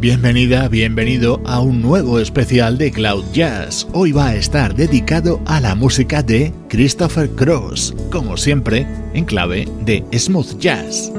Bienvenida, bienvenido a un nuevo especial de Cloud Jazz. Hoy va a estar dedicado a la música de Christopher Cross, como siempre, en clave de smooth jazz.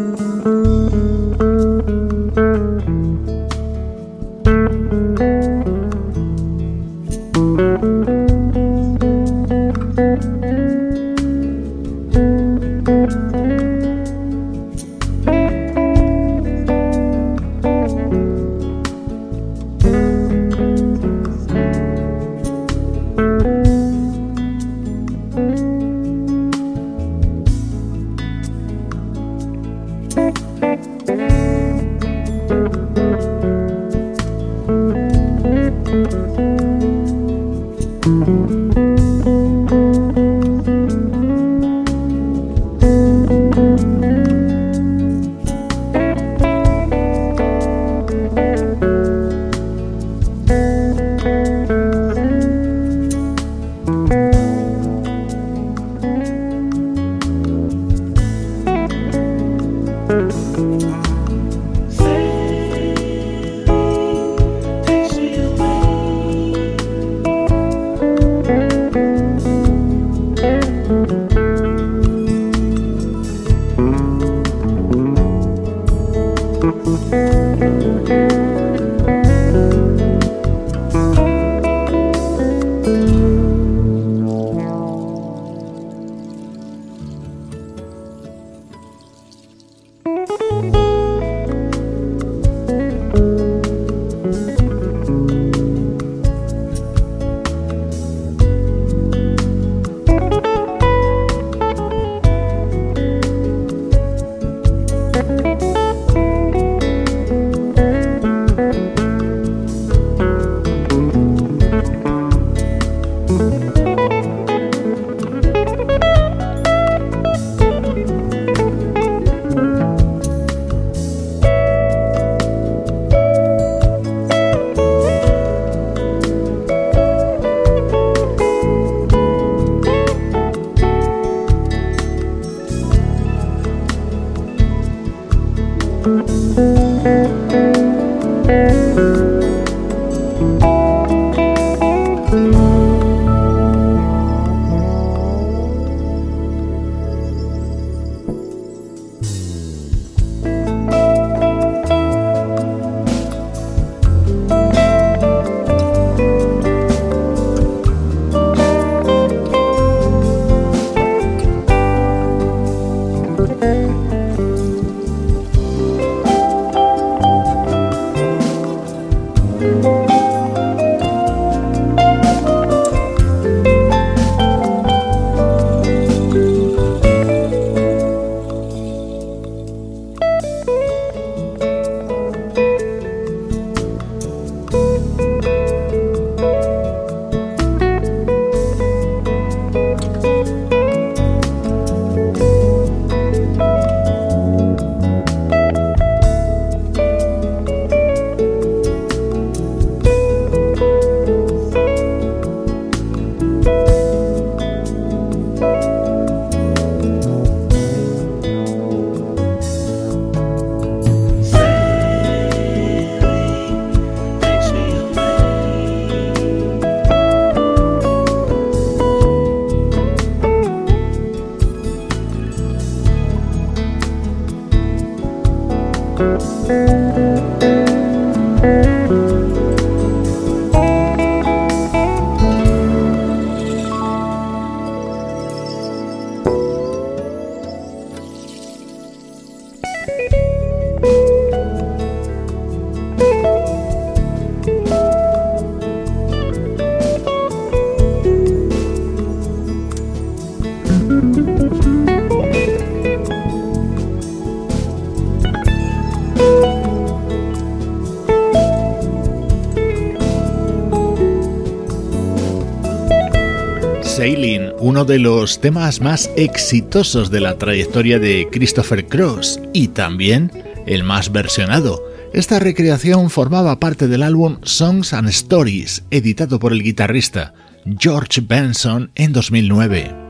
De los temas más exitosos de la trayectoria de Christopher Cross y también el más versionado. Esta recreación formaba parte del álbum Songs and Stories, editado por el guitarrista George Benson en 2009.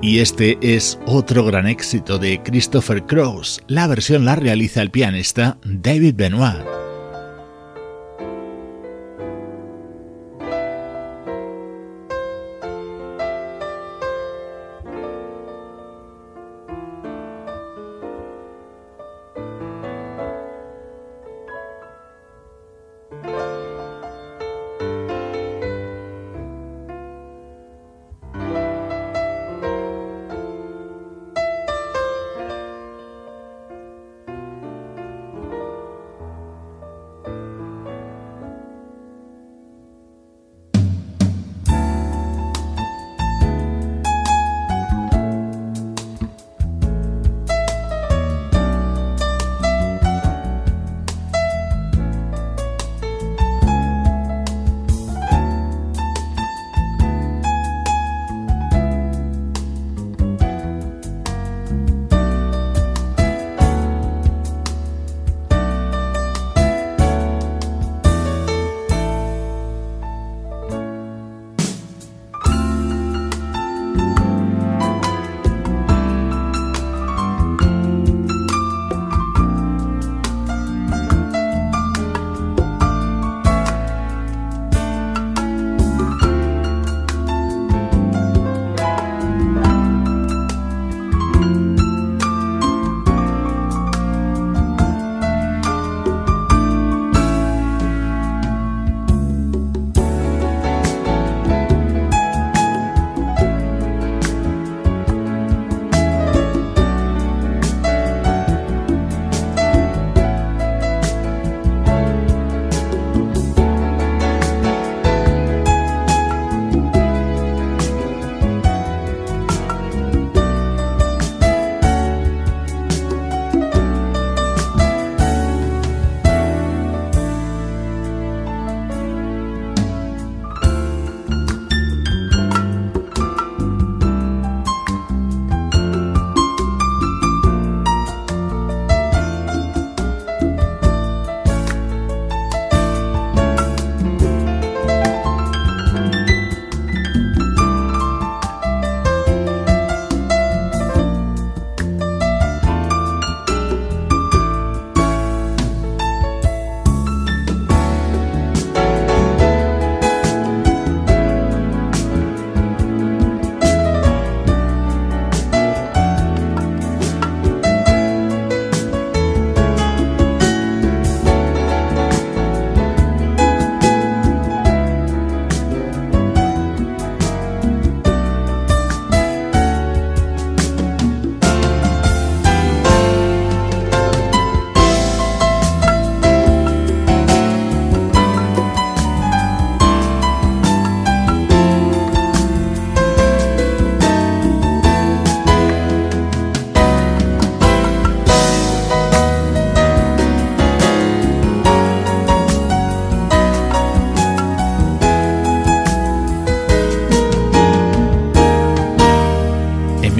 Y este es otro gran éxito de Christopher Cross. La versión la realiza el pianista David Benoit.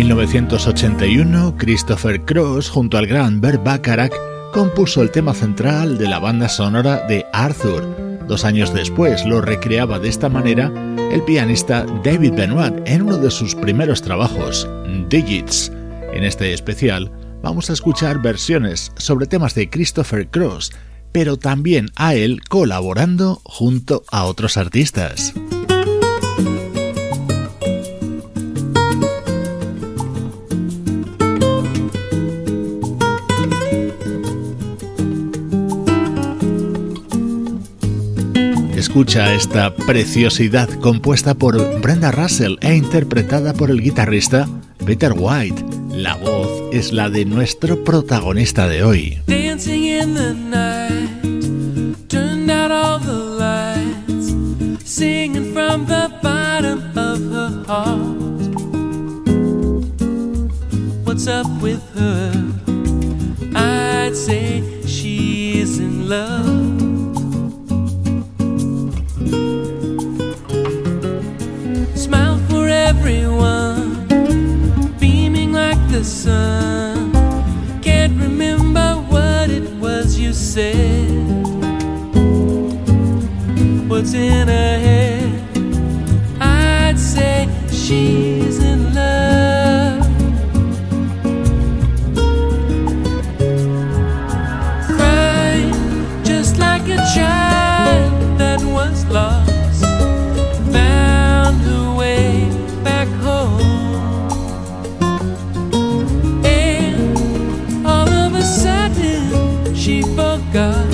1981, Christopher Cross, junto al gran Bert Bacharach, compuso el tema central de la banda sonora de Arthur. Dos años después lo recreaba de esta manera el pianista David Benoit en uno de sus primeros trabajos, Digits. En este especial vamos a escuchar versiones sobre temas de Christopher Cross, pero también a él colaborando junto a otros artistas. Escucha esta preciosidad compuesta por Brenda Russell e interpretada por el guitarrista Peter White. La voz es la de nuestro protagonista de hoy. Dancing in the night, turned out all the lights, singing from the bottom of her heart. What's up with her? I'd say she love. Like. Can't remember what it was you said. What's in her head? I'd say she's 시간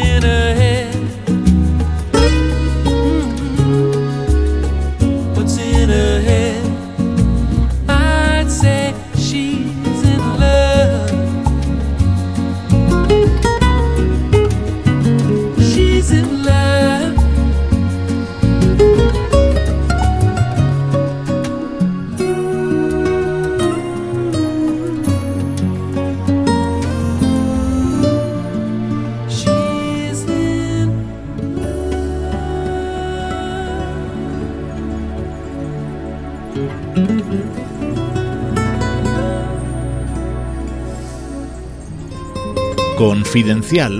in her head.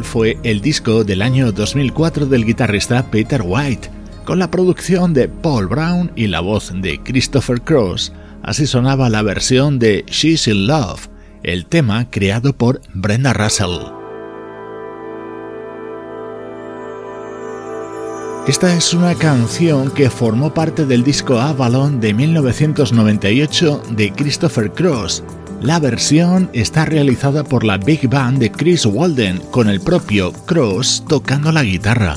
Fue el disco del año 2004 del guitarrista Peter White, con la producción de Paul Brown y la voz de Christopher Cross. Así sonaba la versión de She's in Love, el tema creado por Brenda Russell. Esta es una canción que formó parte del disco Avalon de 1998 de Christopher Cross. La versión está realizada por la Big Band de Chris Walden, con el propio Cross tocando la guitarra.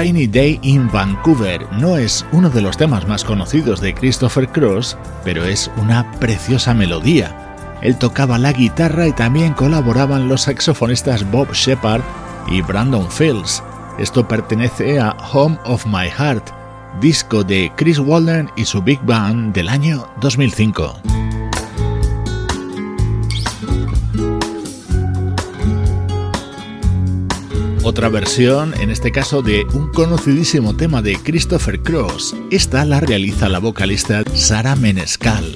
Rainy Day in Vancouver no es uno de los temas más conocidos de Christopher Cross, pero es una preciosa melodía. Él tocaba la guitarra y también colaboraban los saxofonistas Bob Shepard y Brandon Fields. Esto pertenece a Home of My Heart, disco de Chris Walden y su Big Band del año 2005. Otra versión, en este caso de un conocidísimo tema de Christopher Cross. Esta la realiza la vocalista Sara Menescal.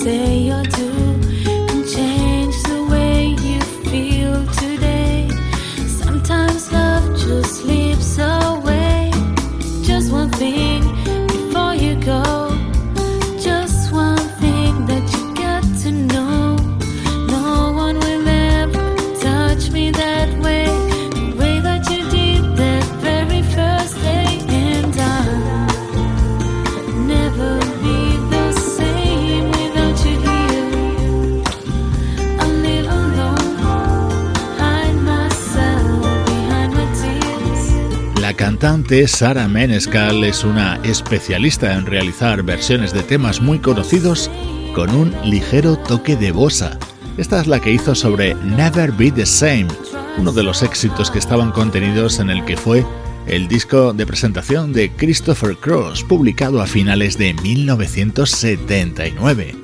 say you're too. Cantante Sara Menescal es una especialista en realizar versiones de temas muy conocidos con un ligero toque de bossa. Esta es la que hizo sobre Never Be the Same, uno de los éxitos que estaban contenidos en el que fue el disco de presentación de Christopher Cross, publicado a finales de 1979.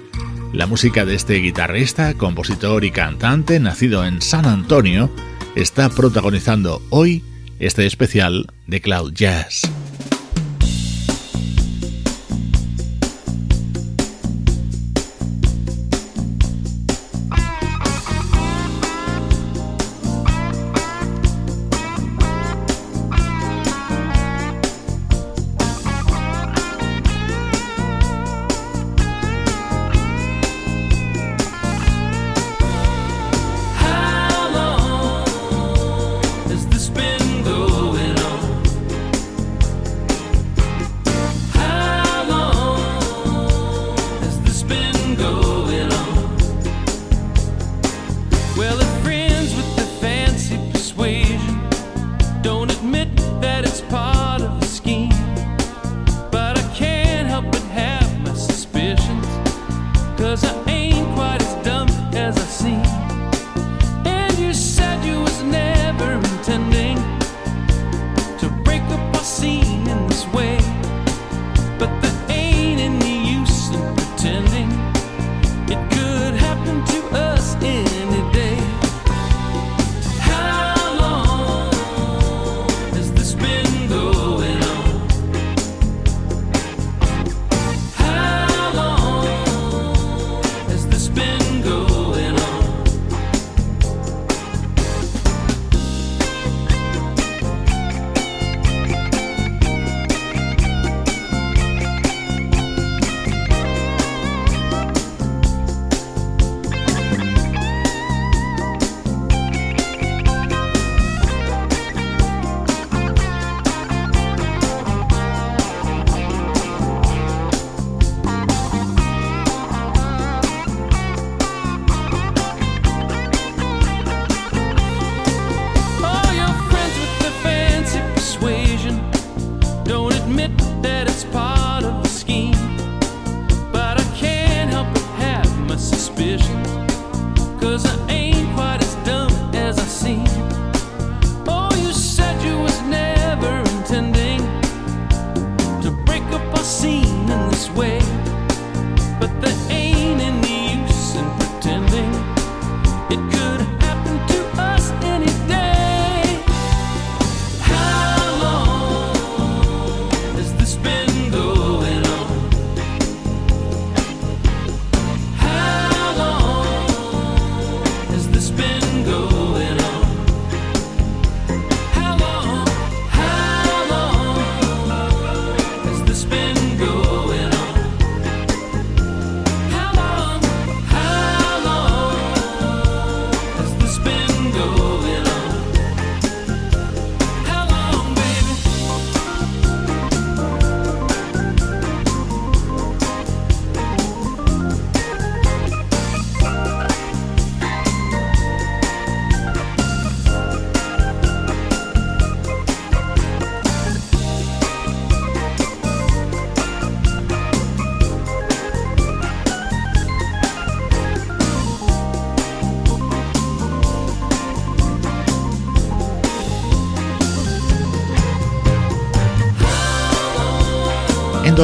La música de este guitarrista, compositor y cantante, nacido en San Antonio, está protagonizando hoy este especial de Cloud Jazz.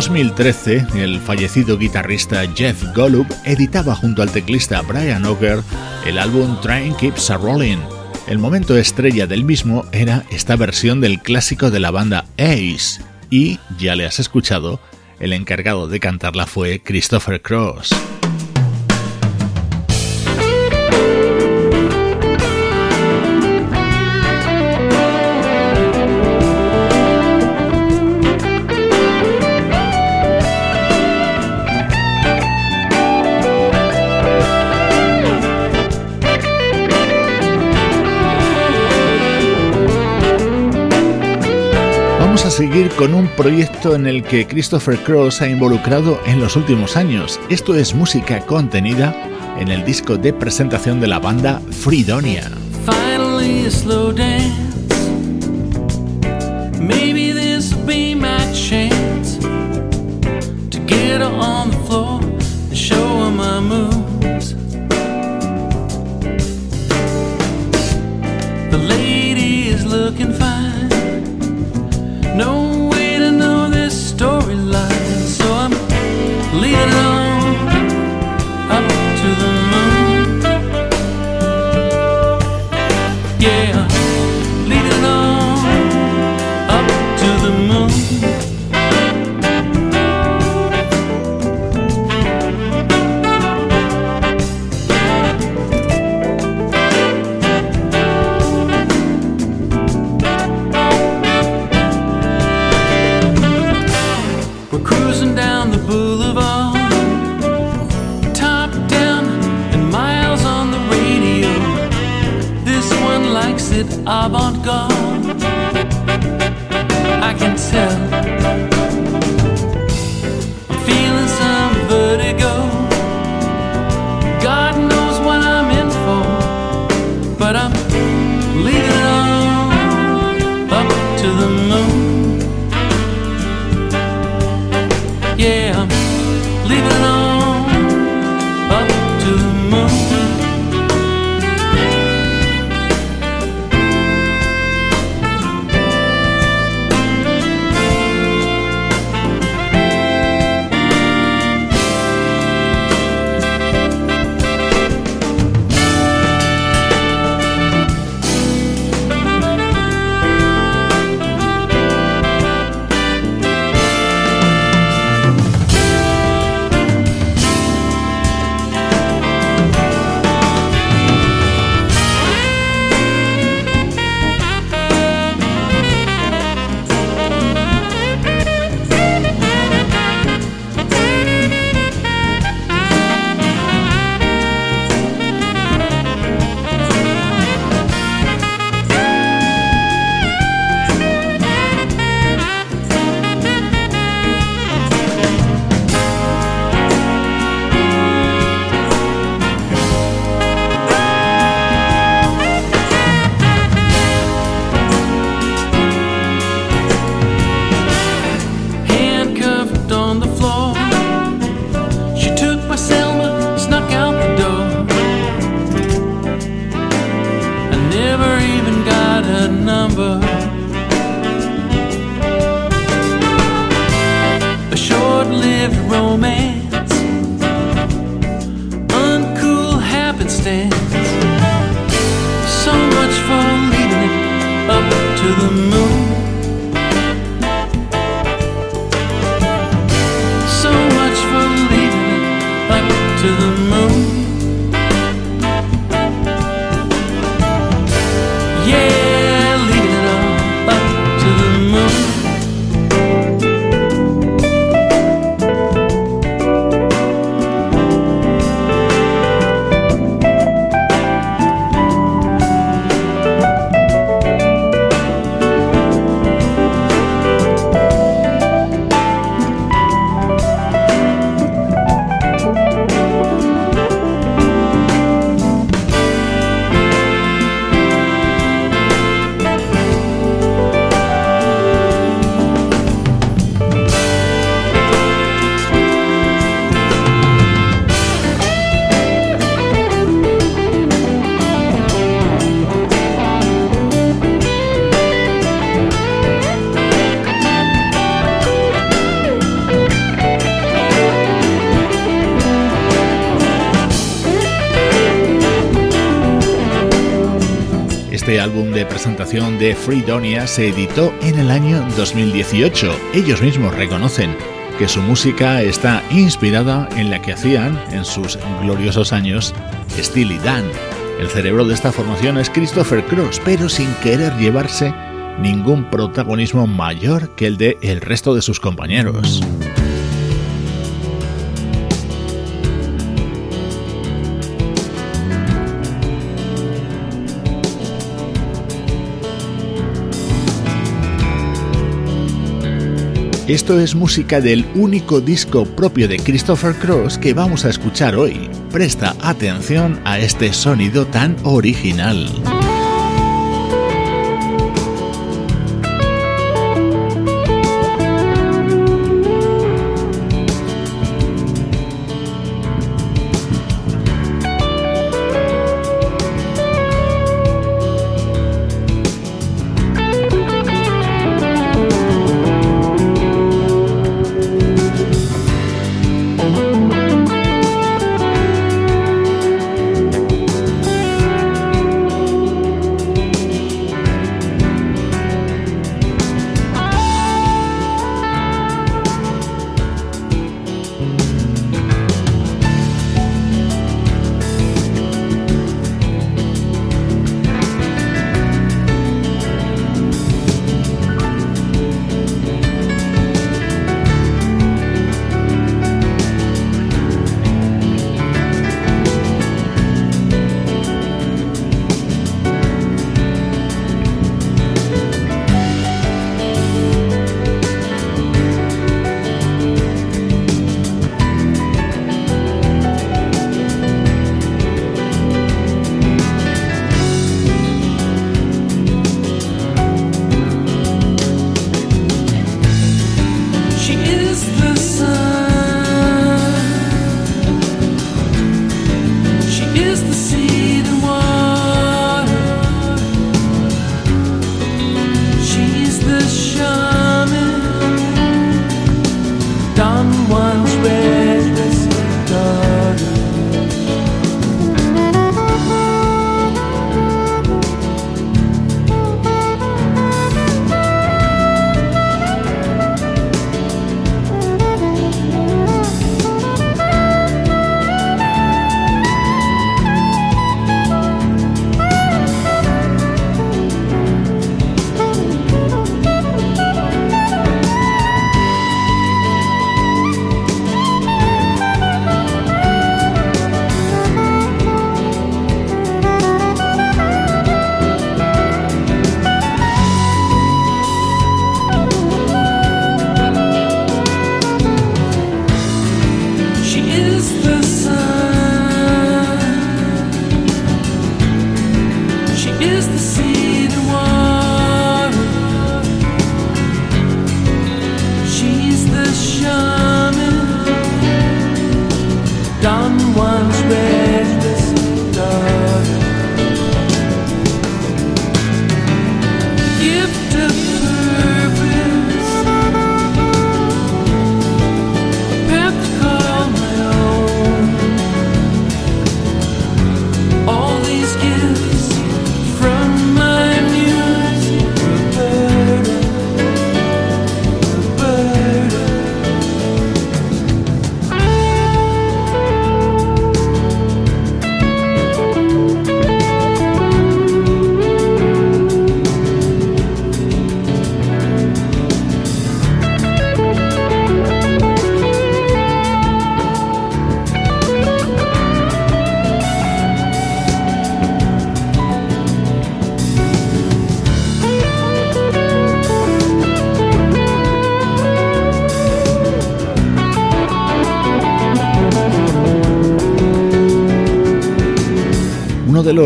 2013, el fallecido guitarrista Jeff Golub editaba junto al teclista Brian Auger el álbum Train Keeps a Rolling. El momento estrella del mismo era esta versión del clásico de la banda Ace, y, ya le has escuchado, el encargado de cantarla fue Christopher Cross. Seguir con un proyecto en el que Christopher Cross ha involucrado en los últimos años. Esto es música contenida en el disco de presentación de la banda Freedonia. Finally, presentación de Freedonia se editó en el año 2018. Ellos mismos reconocen que su música está inspirada en la que hacían en sus gloriosos años Steely Dan. El cerebro de esta formación es Christopher Cross, pero sin querer llevarse ningún protagonismo mayor que el de el resto de sus compañeros. Esto es música del único disco propio de Christopher Cross que vamos a escuchar hoy. Presta atención a este sonido tan original.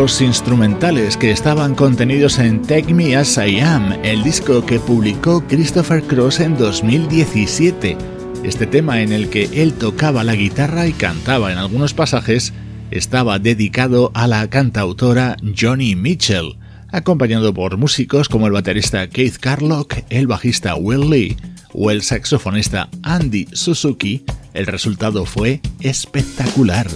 Instrumentales que estaban contenidos en Take Me As I Am, el disco que publicó Christopher Cross en 2017. Este tema en el que él tocaba la guitarra y cantaba en algunos pasajes estaba dedicado a la cantautora Johnny Mitchell, acompañado por músicos como el baterista Keith Carlock, el bajista Will Lee o el saxofonista Andy Suzuki. El resultado fue espectacular.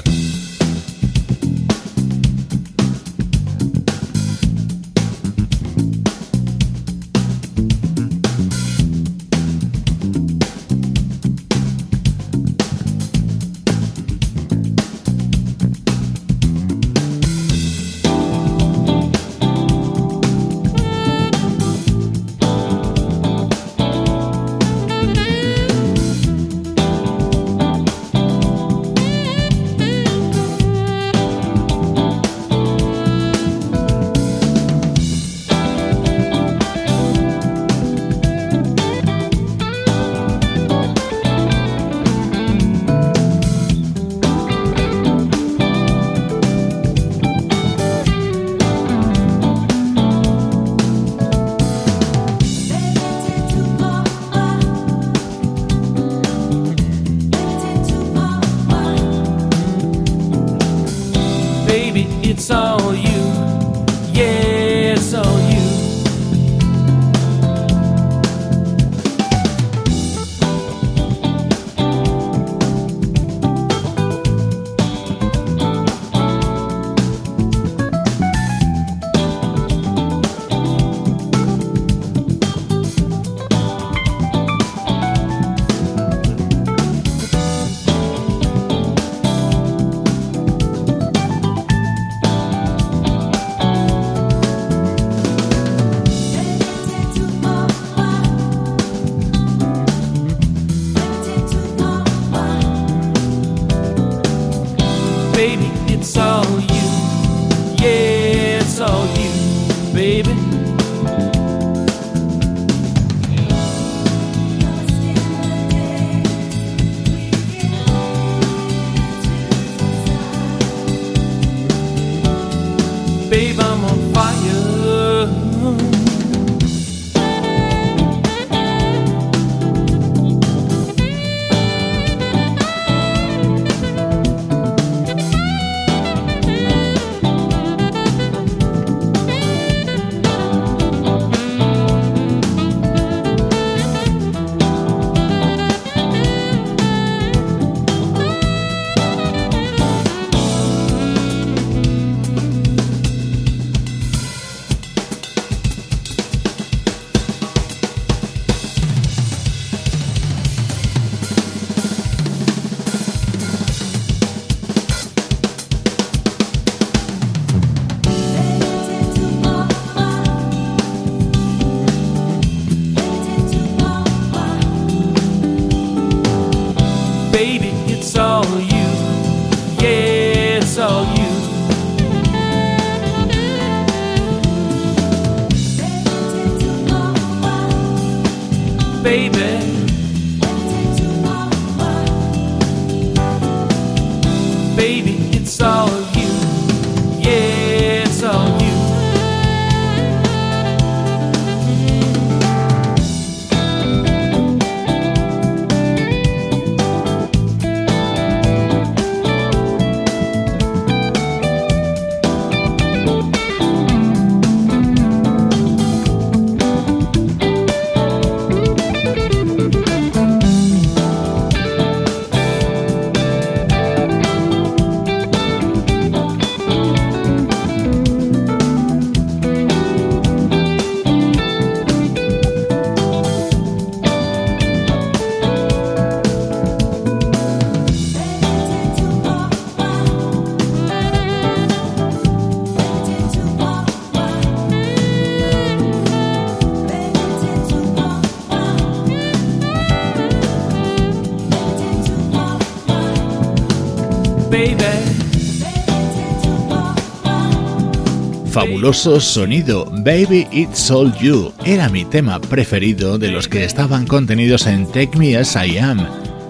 Fabuloso sonido, Baby It's All You, era mi tema preferido de los que estaban contenidos en Take Me As I Am,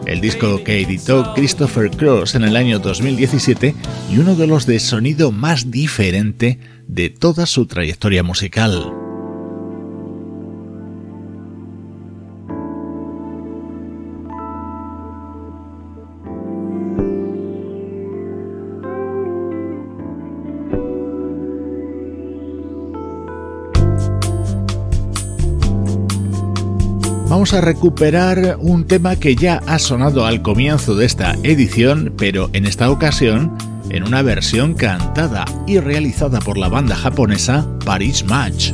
el disco que editó Christopher Cross en el año 2017 y uno de los de sonido más diferente de toda su trayectoria musical. Vamos a recuperar un tema que ya ha sonado al comienzo de esta edición, pero en esta ocasión en una versión cantada y realizada por la banda japonesa Paris Match.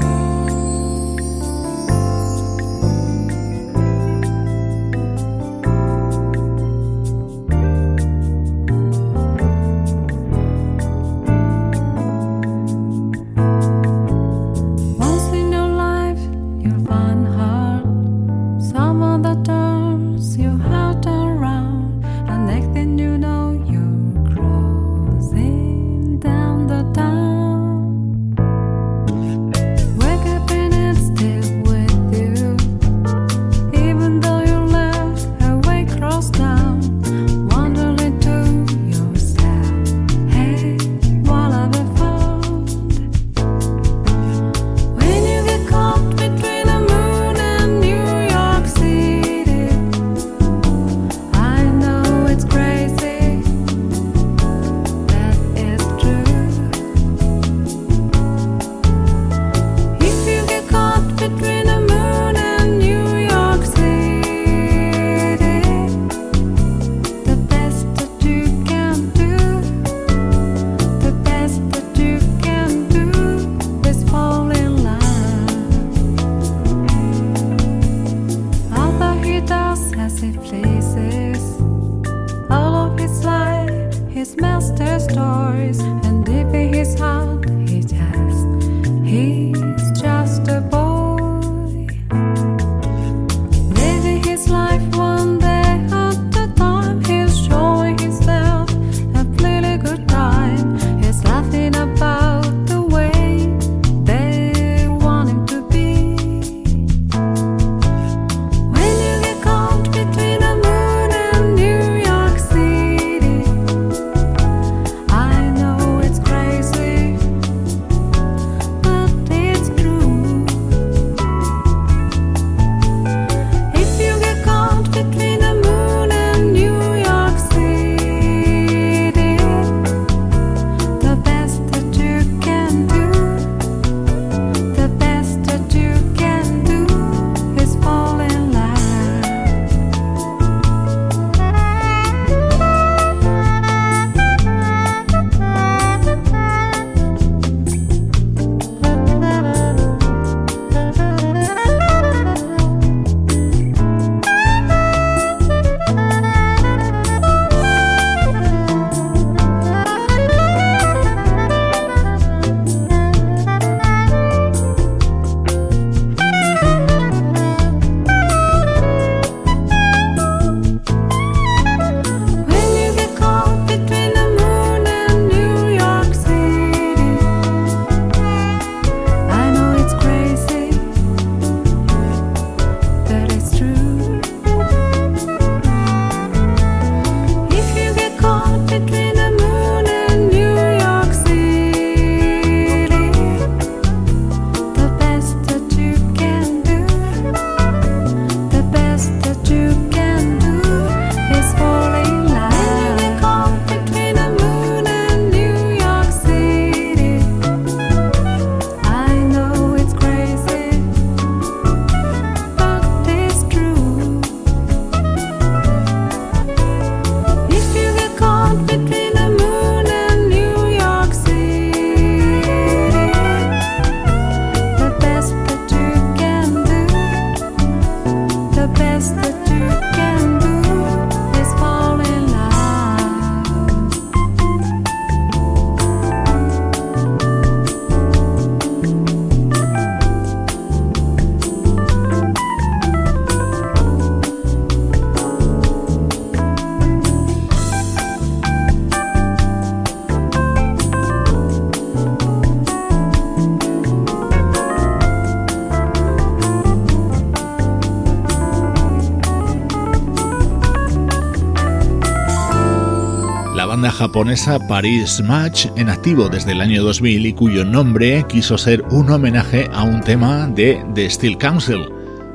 Japonesa Paris Match, en activo desde el año 2000 y cuyo nombre quiso ser un homenaje a un tema de The Steel Council.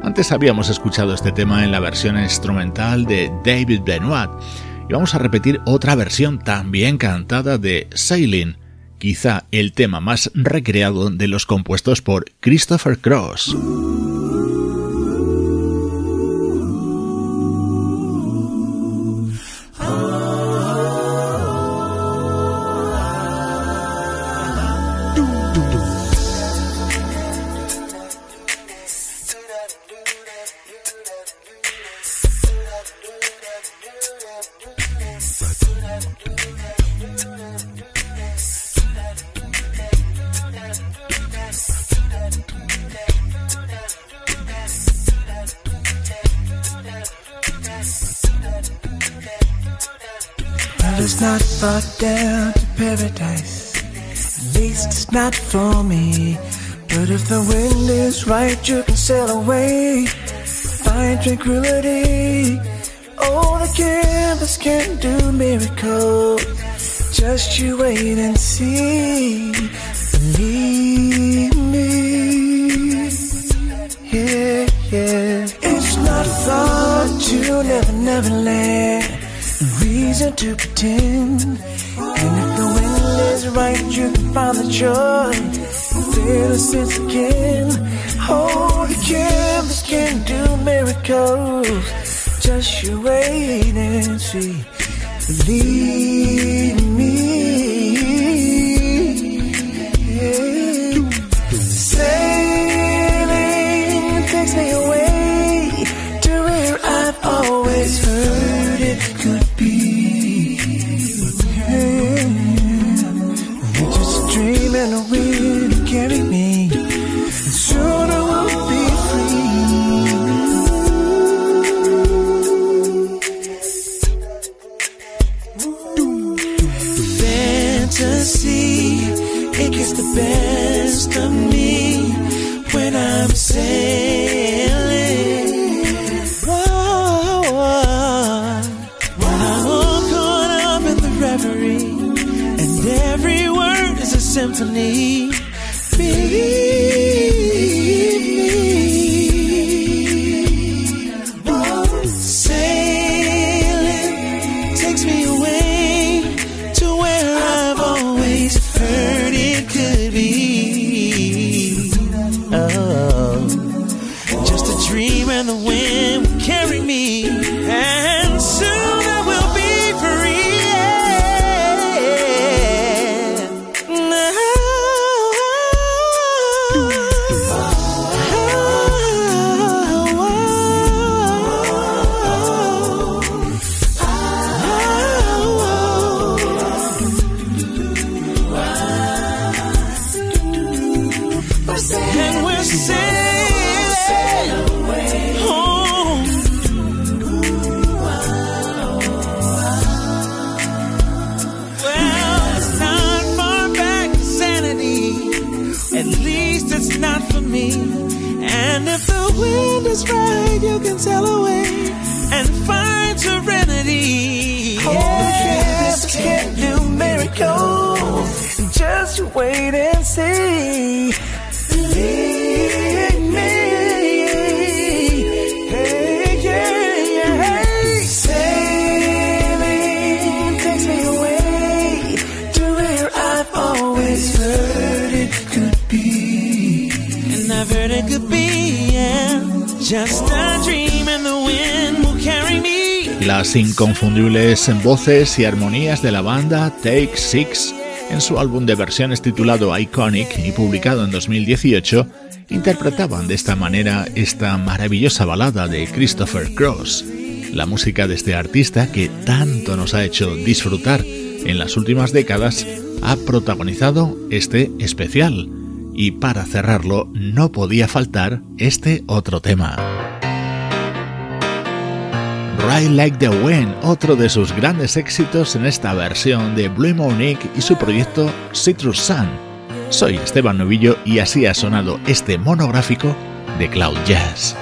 Antes habíamos escuchado este tema en la versión instrumental de David Benoit y vamos a repetir otra versión también cantada de Sailing, quizá el tema más recreado de los compuestos por Christopher Cross. But if the wind is right, you can sail away. Find tranquility. Oh, the canvas can do miracles. Just you wait and see. Believe me. Yeah, yeah. It's not far to never, never land reason to pretend. And if the wind is right, you can find the joy. A sense again. Oh, the canvas can do miracles. Just you wait and see. Believe me. A dream and the wind wait and see. Las inconfundibles voces y armonías de la banda Take Six su álbum de versiones titulado Iconic y publicado en 2018, interpretaban de esta manera esta maravillosa balada de Christopher Cross, la música de este artista que tanto nos ha hecho disfrutar en las últimas décadas, ha protagonizado este especial. Y para cerrarlo no podía faltar este otro tema. Ride Like the Wind, otro de sus grandes éxitos en esta versión de Blue Monique y su proyecto Citrus Sun. Soy Esteban Novillo y así ha sonado este monográfico de Cloud Jazz.